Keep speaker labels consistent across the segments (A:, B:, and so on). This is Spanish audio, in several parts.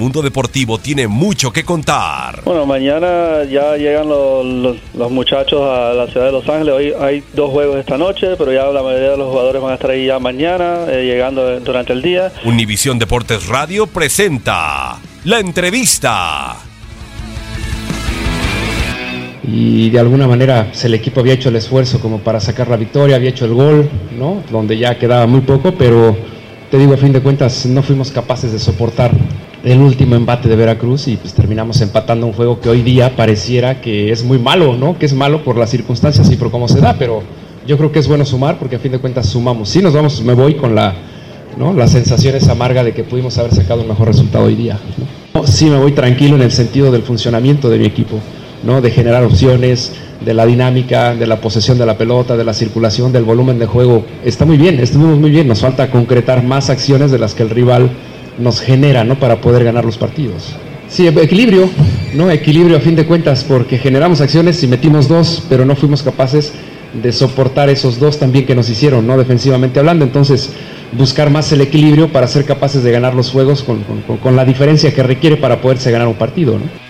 A: Mundo deportivo tiene mucho que contar.
B: Bueno, mañana ya llegan los, los- los muchachos a la ciudad de Los Ángeles. Hoy hay dos juegos esta noche, pero ya la mayoría de los jugadores van a estar ahí ya mañana, eh, llegando durante el día.
A: Univisión Deportes Radio presenta la entrevista.
C: y de alguna manera el equipo había hecho el esfuerzo como para sacar la victoria, había hecho el gol, ¿no? Donde ya quedaba muy poco, pero te digo, a fin de cuentas no fuimos capaces de soportar el último embate de Veracruz y pues terminamos empatando un juego que hoy día pareciera que es muy malo, ¿no? Que es malo por las circunstancias y por cómo se da, pero yo creo que es bueno sumar porque a fin de cuentas sumamos. Sí nos vamos, me voy con la, ¿no? La sensación esa amarga de que pudimos haber sacado un mejor resultado hoy día. ¿no? Sí me voy tranquilo en el sentido del funcionamiento de mi equipo. ¿no? de generar opciones, de la dinámica, de la posesión de la pelota, de la circulación, del volumen de juego. Está muy bien, estuvimos muy bien. Nos falta concretar más acciones de las que el rival nos genera ¿no? para poder ganar los partidos. Sí, equilibrio, ¿no? Equilibrio a fin de cuentas, porque generamos acciones y metimos dos, pero no fuimos capaces de soportar esos dos también que nos hicieron, ¿no? Defensivamente hablando. Entonces, buscar más el equilibrio para ser capaces de ganar los juegos con, con- con- la diferencia que requiere para poderse ganar un partido, ¿no?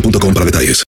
D: boostmobile.com para detalles.